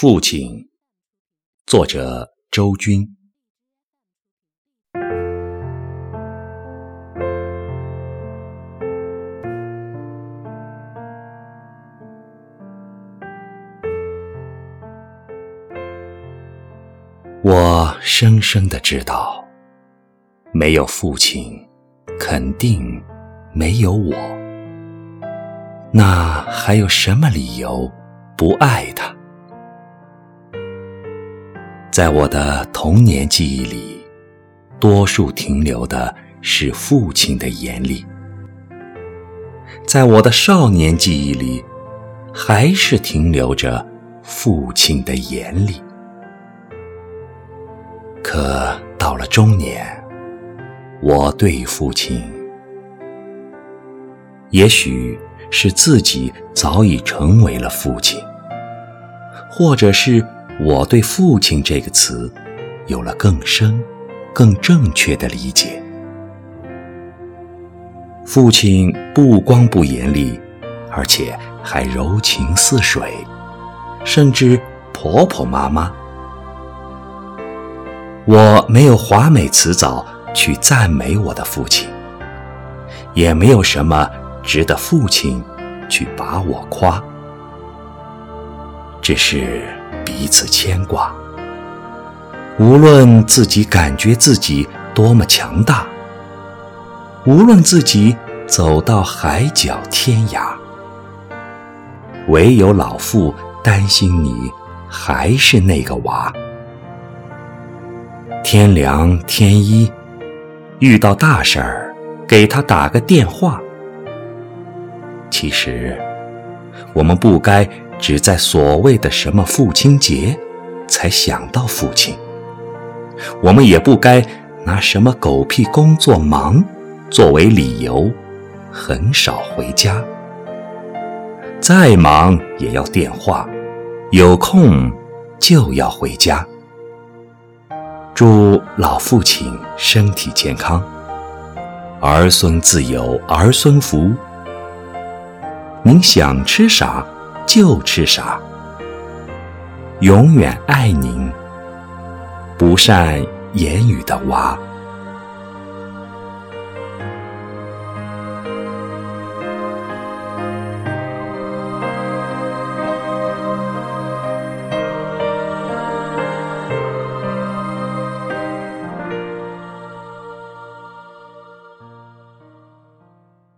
父亲，作者周军。我深深的知道，没有父亲，肯定没有我。那还有什么理由不爱他？在我的童年记忆里，多数停留的是父亲的严厉；在我的少年记忆里，还是停留着父亲的严厉。可到了中年，我对父亲，也许是自己早已成为了父亲，或者是。我对“父亲”这个词有了更深、更正确的理解。父亲不光不严厉，而且还柔情似水，甚至婆婆妈妈。我没有华美辞藻去赞美我的父亲，也没有什么值得父亲去把我夸，只是。彼此牵挂，无论自己感觉自己多么强大，无论自己走到海角天涯，唯有老父担心你还是那个娃。天凉天一，遇到大事儿，给他打个电话。其实，我们不该。只在所谓的什么父亲节，才想到父亲。我们也不该拿什么狗屁工作忙作为理由，很少回家。再忙也要电话，有空就要回家。祝老父亲身体健康，儿孙自有儿孙福。您想吃啥？就吃啥，永远爱您。不善言语的娃。